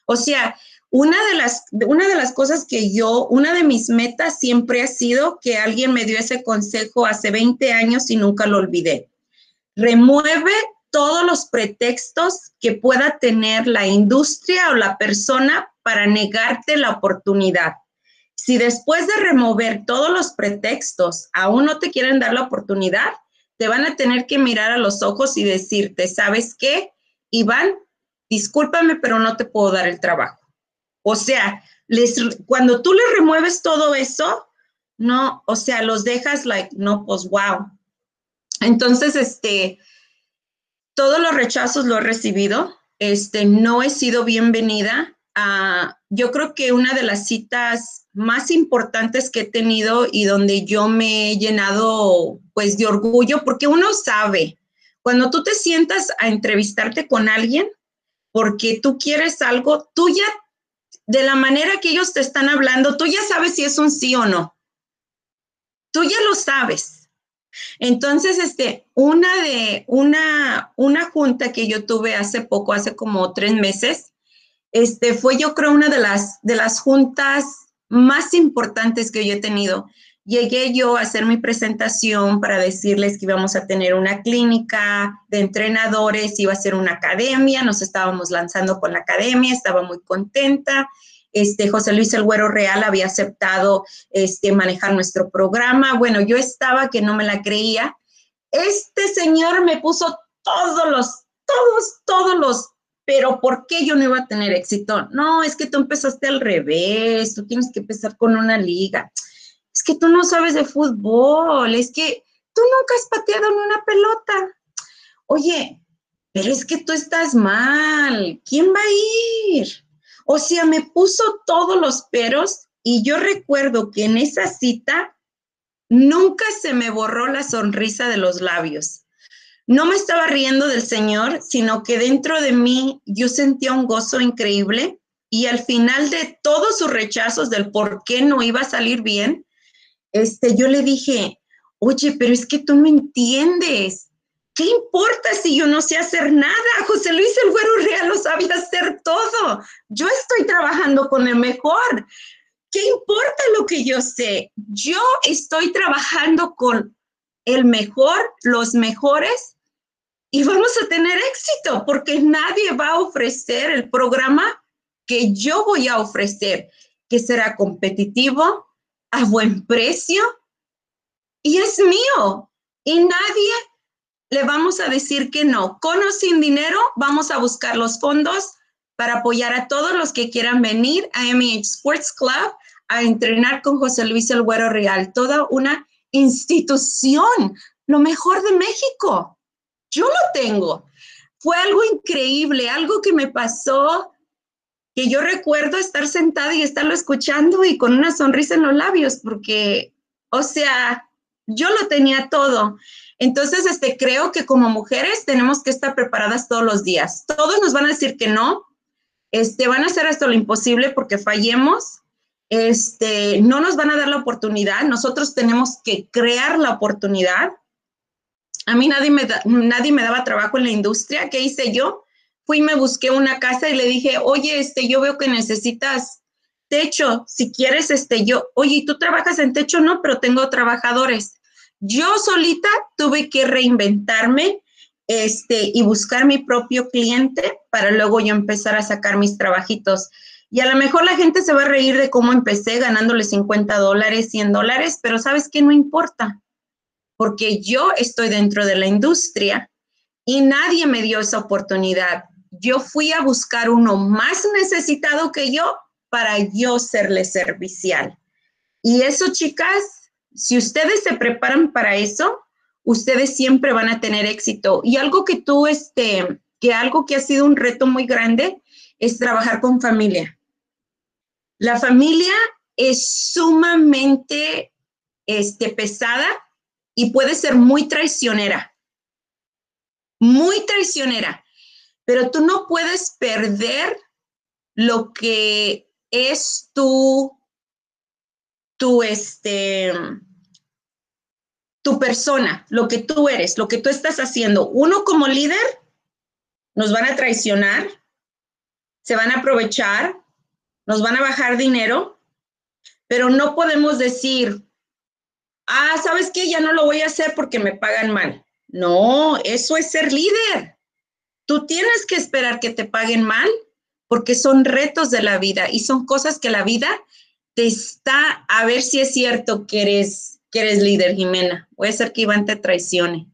O sea, una de las, una de las cosas que yo, una de mis metas siempre ha sido que alguien me dio ese consejo hace 20 años y nunca lo olvidé. Remueve todos los pretextos que pueda tener la industria o la persona para negarte la oportunidad. Si después de remover todos los pretextos aún no te quieren dar la oportunidad, te van a tener que mirar a los ojos y decirte, ¿sabes qué? Iván, discúlpame, pero no te puedo dar el trabajo. O sea, les, cuando tú les remueves todo eso, no, o sea, los dejas like, no, pues wow. Entonces, este, todos los rechazos lo he recibido, este, no he sido bienvenida. yo creo que una de las citas más importantes que he tenido y donde yo me he llenado pues de orgullo, porque uno sabe, cuando tú te sientas a entrevistarte con alguien, porque tú quieres algo, tú ya, de la manera que ellos te están hablando, tú ya sabes si es un sí o no. Tú ya lo sabes. Entonces, este, una de, una, una junta que yo tuve hace poco, hace como tres meses, este, fue yo creo una de las, de las juntas más importantes que yo he tenido. Llegué yo a hacer mi presentación para decirles que íbamos a tener una clínica de entrenadores, iba a ser una academia, nos estábamos lanzando con la academia, estaba muy contenta. Este, José Luis El Güero Real había aceptado este, manejar nuestro programa. Bueno, yo estaba que no me la creía. Este señor me puso todos los, todos, todos los pero ¿por qué yo no iba a tener éxito? No, es que tú empezaste al revés, tú tienes que empezar con una liga. Que tú no sabes de fútbol, es que tú nunca has pateado en una pelota. Oye, pero es que tú estás mal, ¿quién va a ir? O sea, me puso todos los peros y yo recuerdo que en esa cita nunca se me borró la sonrisa de los labios. No me estaba riendo del Señor, sino que dentro de mí yo sentía un gozo increíble y al final de todos sus rechazos del por qué no iba a salir bien, este, yo le dije, oye, pero es que tú me entiendes. ¿Qué importa si yo no sé hacer nada? José Luis el Güero Real lo sabía hacer todo. Yo estoy trabajando con el mejor. ¿Qué importa lo que yo sé? Yo estoy trabajando con el mejor, los mejores, y vamos a tener éxito porque nadie va a ofrecer el programa que yo voy a ofrecer, que será competitivo, a buen precio y es mío. Y nadie le vamos a decir que no. Con o sin dinero, vamos a buscar los fondos para apoyar a todos los que quieran venir a MH Sports Club a entrenar con José Luis El Güero Real, toda una institución, lo mejor de México. Yo lo tengo. Fue algo increíble, algo que me pasó, que yo recuerdo estar sentada y estarlo escuchando y con una sonrisa en los labios, porque, o sea, yo lo tenía todo. Entonces, este, creo que como mujeres tenemos que estar preparadas todos los días. Todos nos van a decir que no, este, van a hacer hasta lo imposible porque fallemos, este, no nos van a dar la oportunidad, nosotros tenemos que crear la oportunidad a mí nadie me, nadie me daba trabajo en la industria. ¿Qué hice yo? Fui y me busqué una casa y le dije, oye, este, yo veo que necesitas techo. Si quieres, este, yo, oye, ¿tú trabajas en techo? No, pero tengo trabajadores. Yo solita tuve que reinventarme este, y buscar mi propio cliente para luego yo empezar a sacar mis trabajitos. Y a lo mejor la gente se va a reír de cómo empecé ganándole 50 dólares, 100 dólares, pero sabes que no importa porque yo estoy dentro de la industria y nadie me dio esa oportunidad. Yo fui a buscar uno más necesitado que yo para yo serle servicial. Y eso, chicas, si ustedes se preparan para eso, ustedes siempre van a tener éxito. Y algo que tú, este, que algo que ha sido un reto muy grande es trabajar con familia. La familia es sumamente este, pesada y puede ser muy traicionera, muy traicionera, pero tú no puedes perder lo que es tu, tu, este, tu persona, lo que tú eres, lo que tú estás haciendo. Uno como líder, nos van a traicionar, se van a aprovechar, nos van a bajar dinero, pero no podemos decir, ah, ¿sabes qué? Ya no lo voy a hacer porque me pagan mal. No, eso es ser líder. Tú tienes que esperar que te paguen mal porque son retos de la vida y son cosas que la vida te está, a ver si es cierto que eres, que eres líder, Jimena. Puede ser que Iván te traicione.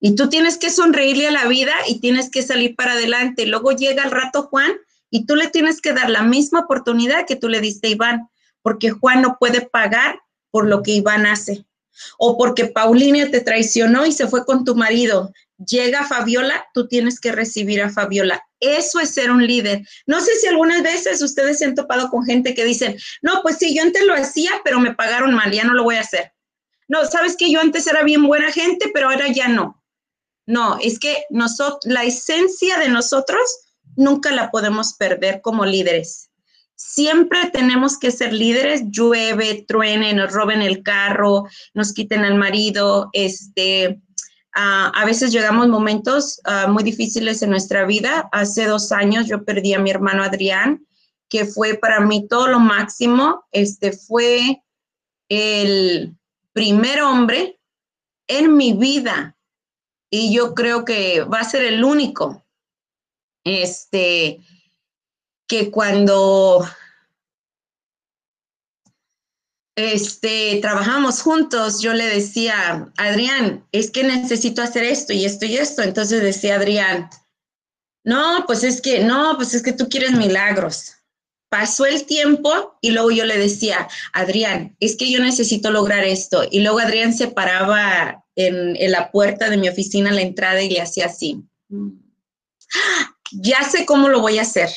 Y tú tienes que sonreírle a la vida y tienes que salir para adelante. Luego llega el rato Juan y tú le tienes que dar la misma oportunidad que tú le diste a Iván, porque Juan no puede pagar por lo que Iván hace. O porque Paulina te traicionó y se fue con tu marido. Llega Fabiola, tú tienes que recibir a Fabiola. Eso es ser un líder. No sé si algunas veces ustedes se han topado con gente que dicen, no, pues sí, yo antes lo hacía, pero me pagaron mal, ya no lo voy a hacer. No, sabes que yo antes era bien buena gente, pero ahora ya no. No, es que nosotros, la esencia de nosotros nunca la podemos perder como líderes. Siempre tenemos que ser líderes, llueve, truene, nos roben el carro, nos quiten al marido, este, a veces llegamos momentos muy difíciles en nuestra vida. Hace dos años yo perdí a mi hermano Adrián, que fue para mí todo lo máximo. Este fue el primer hombre en mi vida y yo creo que va a ser el único. Este, que cuando este, trabajamos juntos, yo le decía, Adrián, es que necesito hacer esto y esto y esto. Entonces decía Adrián, no, pues es que, no, pues es que tú quieres milagros. Pasó el tiempo y luego yo le decía, Adrián, es que yo necesito lograr esto. Y luego Adrián se paraba en, en la puerta de mi oficina, en la entrada, y le hacía así. ¡Ah! Ya sé cómo lo voy a hacer.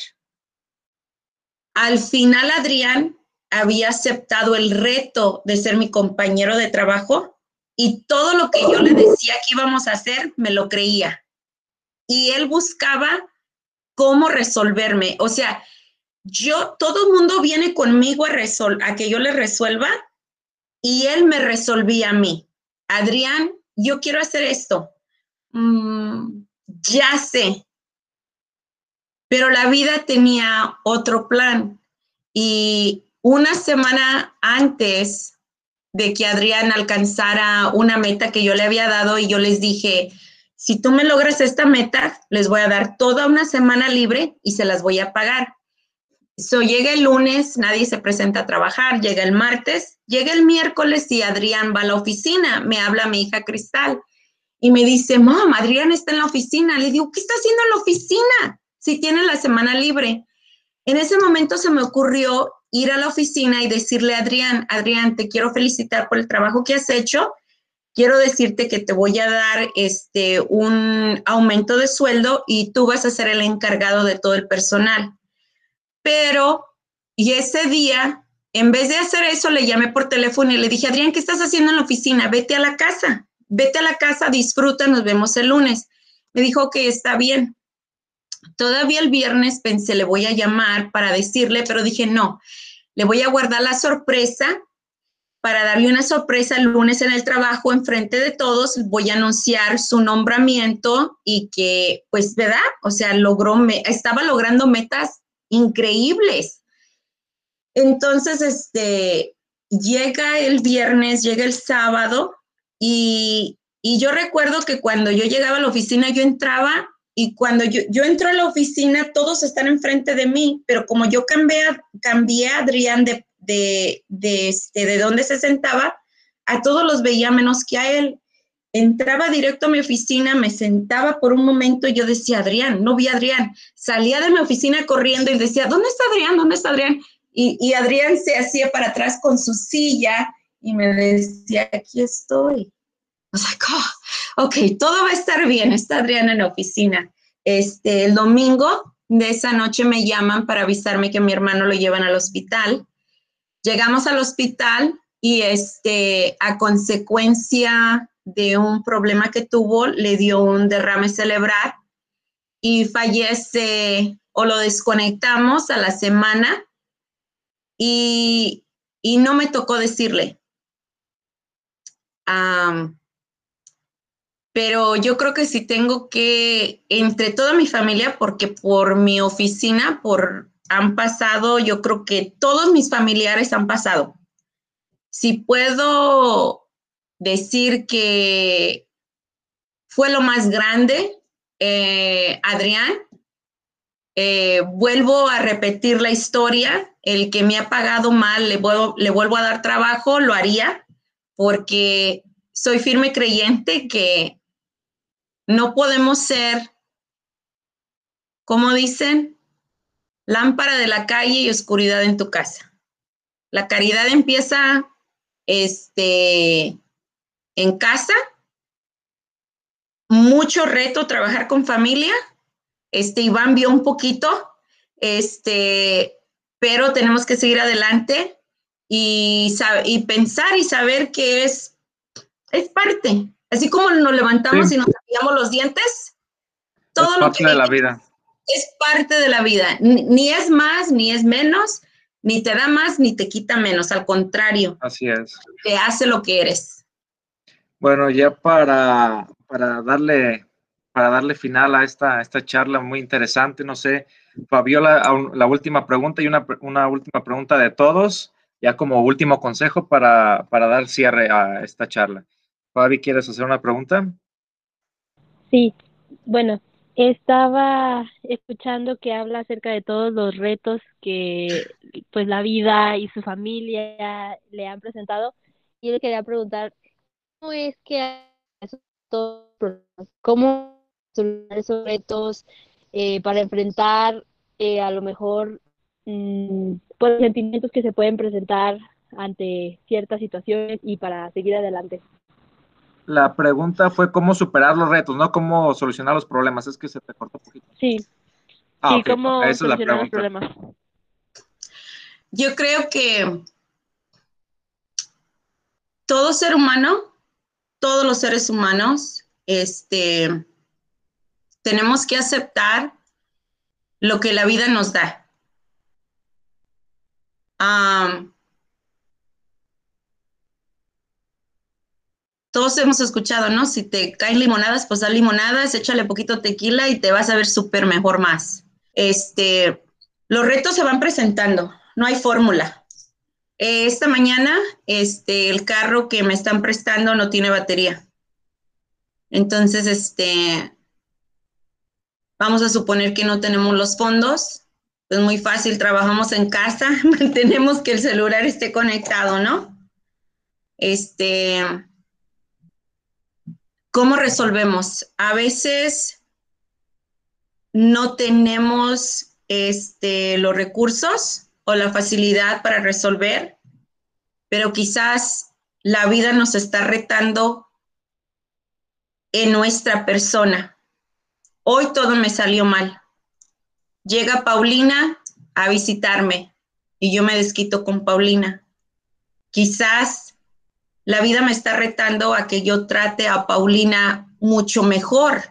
Al final, Adrián había aceptado el reto de ser mi compañero de trabajo y todo lo que yo le decía que íbamos a hacer, me lo creía. Y él buscaba cómo resolverme. O sea, yo, todo el mundo viene conmigo a, que yo le resuelva y él me resolvía a mí. Adrián, yo quiero hacer esto. Mm, ya sé. Pero la vida tenía otro plan. Y una semana antes de que Adrián alcanzara una meta que yo le había dado y yo les dije, si tú me logras esta meta, les voy a dar toda una semana libre y se las voy a pagar. So, llega el lunes, nadie se presenta a trabajar, llega el martes, llega el miércoles y Adrián va a la oficina, me habla mi hija Cristal y me dice, mamá, Adrián está en la oficina. Le digo, ¿qué está haciendo en la oficina? Si tiene la semana libre. En ese momento se me ocurrió ir a la oficina y decirle a Adrián, Adrián, te quiero felicitar por el trabajo que has hecho. Quiero decirte que te voy a dar este un aumento de sueldo y tú vas a ser el encargado de todo el personal. Pero, y ese día, en vez de hacer eso, le llamé por teléfono y le dije, Adrián, ¿qué estás haciendo en la oficina? Vete a la casa, vete a la casa, disfruta, nos vemos el lunes. Me dijo que está bien. Todavía el viernes pensé, le voy a llamar para decirle, pero dije, no, le voy a guardar la sorpresa para darle una sorpresa el lunes en el trabajo, enfrente de todos, voy a anunciar su nombramiento y que, pues, ¿verdad? O sea, logró, me, estaba logrando metas increíbles. Entonces, este, llega el viernes, llega el sábado y, y yo recuerdo que cuando yo llegaba a la oficina, yo entraba y cuando yo, yo entro a la oficina, todos están enfrente de mí, pero como yo cambié, cambié a Adrián de, de, de, este, de donde se sentaba, a todos los veía menos que a él. Entraba directo a mi oficina, me sentaba por un momento y yo decía, Adrián, no vi a Adrián. Salía de mi oficina corriendo y decía, ¿dónde está Adrián? ¿Dónde está Adrián? Y, y Adrián se hacía para atrás con su silla y me decía, aquí estoy. O sea, ok, todo va a estar bien, está Adriana en la oficina. Este, el domingo de esa noche me llaman para avisarme que mi hermano lo llevan al hospital. Llegamos al hospital y este, a consecuencia de un problema que tuvo, le dio un derrame cerebral y fallece o lo desconectamos a la semana y, no me tocó decirle pero yo creo que sí tengo que, entre toda mi familia, porque por mi oficina, por han pasado, yo creo que todos mis familiares han pasado. Si puedo decir que fue lo más grande, eh, Adrián, eh, vuelvo a repetir la historia, el que me ha pagado mal, le le vuelvo a dar trabajo, lo haría, porque soy firme creyente que no podemos ser, como dicen, lámpara de la calle y oscuridad en tu casa. La caridad empieza este, en casa. Mucho reto trabajar con familia. Este, Iván vio un poquito, este, pero tenemos que seguir adelante y, y pensar y saber que es, es parte, Así como nos levantamos y nos cepillamos los dientes, todo es lo parte de la vida. Es parte de la vida. Ni es más, ni es menos, ni te da más, ni te quita menos. Al contrario. Así es. Te hace lo que eres. Bueno, ya para, para darle para darle final a esta, esta charla muy interesante, no sé, Fabiola, la última pregunta y una, una última pregunta de todos, ya como último consejo para, para dar cierre a esta charla. Fabi, ¿quieres hacer una pregunta? Sí, bueno, estaba escuchando que habla acerca de todos los retos que pues la vida y su familia le han presentado y le quería preguntar cómo es que cómo esos retos eh, para enfrentar eh, a lo mejor mm, pues, sentimientos que se pueden presentar ante ciertas situaciones y para seguir adelante. La pregunta fue cómo superar los retos, no cómo solucionar los problemas. Es que se te cortó un poquito. Sí. Ah, sí, cómo esa es la solucionar los pregunta. problemas. Yo creo que todo ser humano, todos los seres humanos, este, tenemos que aceptar lo que la vida nos da. Am, todos hemos escuchado, ¿no? Si te caen limonadas, pues da limonadas, échale poquito tequila y te vas a ver súper mejor más. Este, los retos se van presentando, no hay fórmula. Eh, esta mañana, este, el carro que me están prestando no tiene batería. Entonces, este, vamos a suponer que no tenemos los fondos. Es muy fácil, trabajamos en casa, mantenemos que el celular esté conectado, ¿no? Este, ¿cómo resolvemos? A veces no tenemos este, los recursos o la facilidad para resolver, pero quizás la vida nos está retando en nuestra persona. Hoy todo me salió mal. Llega Paulina a visitarme y yo me desquito con Paulina. Quizás la vida me está retando a que yo trate a Paulina mucho mejor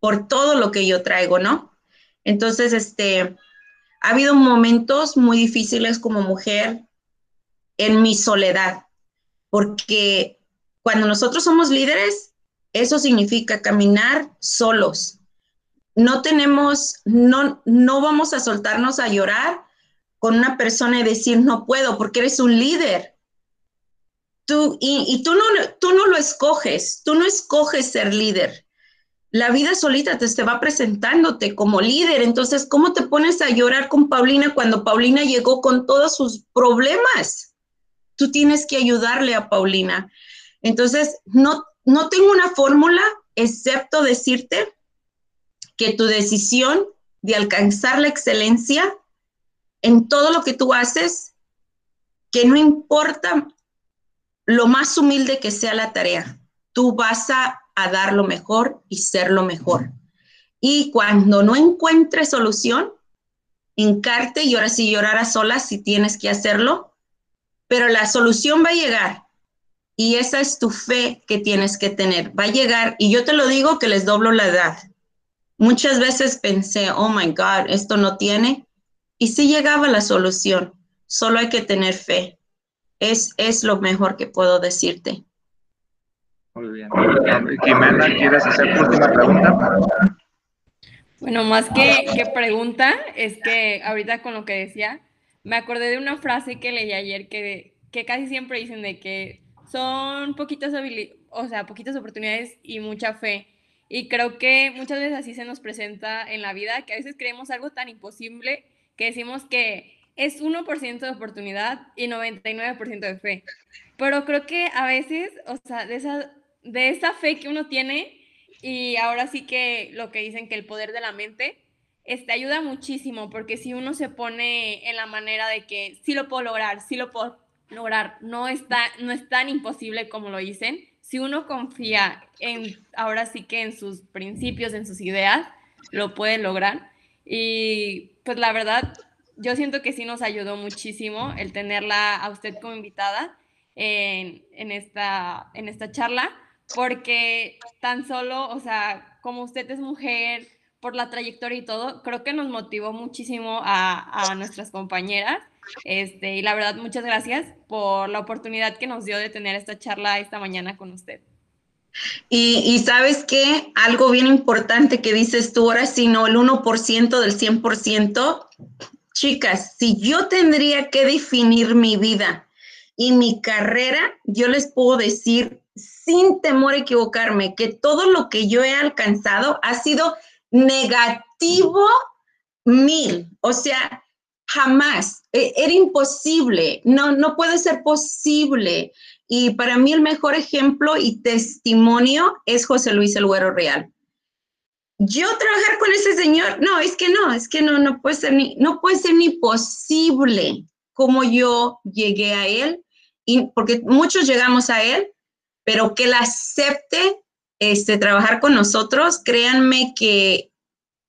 por todo lo que yo traigo, ¿no? Entonces, este, ha habido momentos muy difíciles como mujer en mi soledad, porque cuando nosotros somos líderes, eso significa caminar solos. No tenemos, no, no vamos a soltarnos a llorar con una persona y decir no puedo, porque eres un líder. Tú, y, tú, no, tú no lo escoges, tú no escoges ser líder la vida solita te, te va presentándote como líder. Entonces, ¿cómo te pones a llorar con Paulina cuando Paulina llegó con todos sus problemas? Tú tienes que ayudarle a Paulina. Entonces, no, no tengo una fórmula excepto decirte que tu decisión de alcanzar la excelencia en todo lo que tú haces, que no importa lo más humilde que sea la tarea, tú vas a a dar lo mejor y ser lo mejor. Y cuando no encuentres solución, hincarte y ahora sí llorar a solas si tienes que hacerlo, pero la solución va a llegar. Y esa es tu fe que tienes que tener. Va a llegar, y yo te lo digo que les doblo la edad. Muchas veces pensé, oh my God, esto no tiene. Y sí llegaba la solución. Solo hay que tener fe. Es, es lo mejor que puedo decirte. Muy bien. Jimena, ¿quieres hacer tu última pregunta? Bueno, más que, que pregunta, es que ahorita con lo que decía, me acordé de una frase que leí ayer que, que casi siempre dicen de que son poquitas o sea, poquitas oportunidades y mucha fe. Y creo que muchas veces así se nos presenta en la vida, que a veces creemos algo tan imposible que decimos que es 1% de oportunidad y 99% de fe. Pero creo que a veces, o sea, de esa, de esa fe que uno tiene, y ahora sí que lo que dicen que el poder de la mente, este, ayuda muchísimo, porque si uno se pone en la manera de que sí lo puedo lograr, sí lo puedo lograr, no, está, no es tan imposible como lo dicen, si uno confía en, ahora sí que en sus principios, en sus ideas, lo puede lograr. Y pues la verdad, yo siento que sí nos ayudó muchísimo el tenerla a usted como invitada en, en, esta, en esta charla, porque tan solo, o sea, como usted es mujer, por la trayectoria y todo, creo que nos motivó muchísimo a, a nuestras compañeras. Este, y la verdad, muchas gracias por la oportunidad que nos dio de tener esta charla esta mañana con usted. Y, y sabes qué, algo bien importante que dices tú ahora, sino el 1% del 100%, chicas, si yo tendría que definir mi vida y mi carrera, yo les puedo decir sin temor a equivocarme que todo lo que yo he alcanzado ha sido negativo mil. O sea, jamás. E, Era imposible. No, no puede ser posible. Y para mí el mejor ejemplo y testimonio es José Luis El Güero Real. Yo trabajar con ese señor, no, es que no, es que no, no puede ser ni, no puede ser ni posible como yo llegué a él, y porque muchos llegamos a él, pero que él acepte este, trabajar con nosotros, créanme que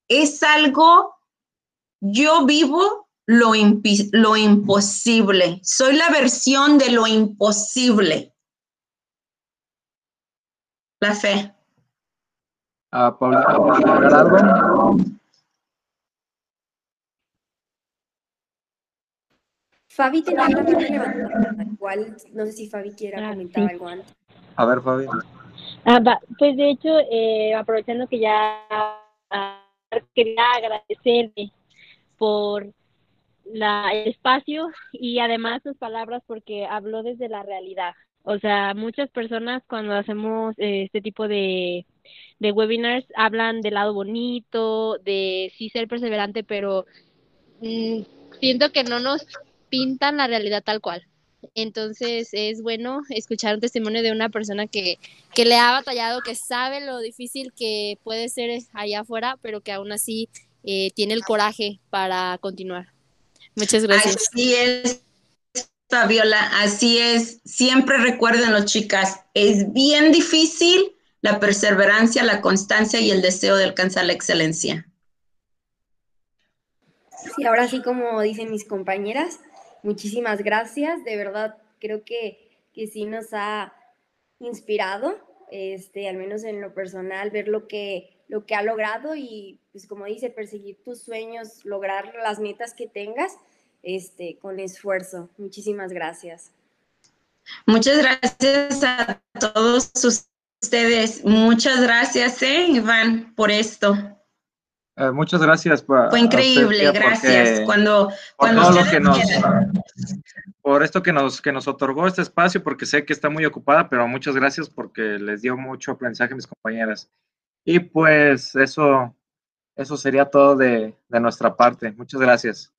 es algo, yo vivo lo, lo imposible, soy la versión de lo imposible. La fe. Paulina, agregar algo? Fabi tenía la mano levantada, igual no sé si Fabi quiera Ah, comentar sí. algo antes. A ver, Fabi. Ah, va, pues de hecho, eh, aprovechando que ya ah, quería agradecerle por la, el espacio y además sus palabras porque habló desde la realidad. O sea, muchas personas cuando hacemos eh, este tipo de, webinars hablan del lado bonito, de sí ser perseverante, pero mm, siento que no nos pintan la realidad tal cual. Entonces es bueno escuchar un testimonio de una persona que, que le ha batallado, que sabe lo difícil que puede ser allá afuera, pero que aún así eh, tiene el coraje para continuar. Muchas gracias. Así es, Fabiola, así es. Siempre recuérdenlo, chicas, es bien difícil la perseverancia, la constancia y el deseo de alcanzar la excelencia. Sí, ahora sí, como dicen mis compañeras, muchísimas gracias. De verdad, creo que, que sí nos ha inspirado, este, al menos en lo personal, ver lo que, lo que ha logrado y, pues como dice, perseguir tus sueños, lograr las metas que tengas, este, con esfuerzo. Muchísimas gracias. Muchas gracias a todos ustedes. Muchas gracias, eh, Iván, por esto. Eh, muchas gracias. pa- Fue usted, increíble, gracias. porque- Cuando, por cuando todo lo ustedes que nos por esto que nos que nos otorgó este espacio porque sé que está muy ocupada pero muchas gracias porque les dio mucho aprendizaje a mis compañeras y pues eso eso sería todo de, de nuestra parte muchas gracias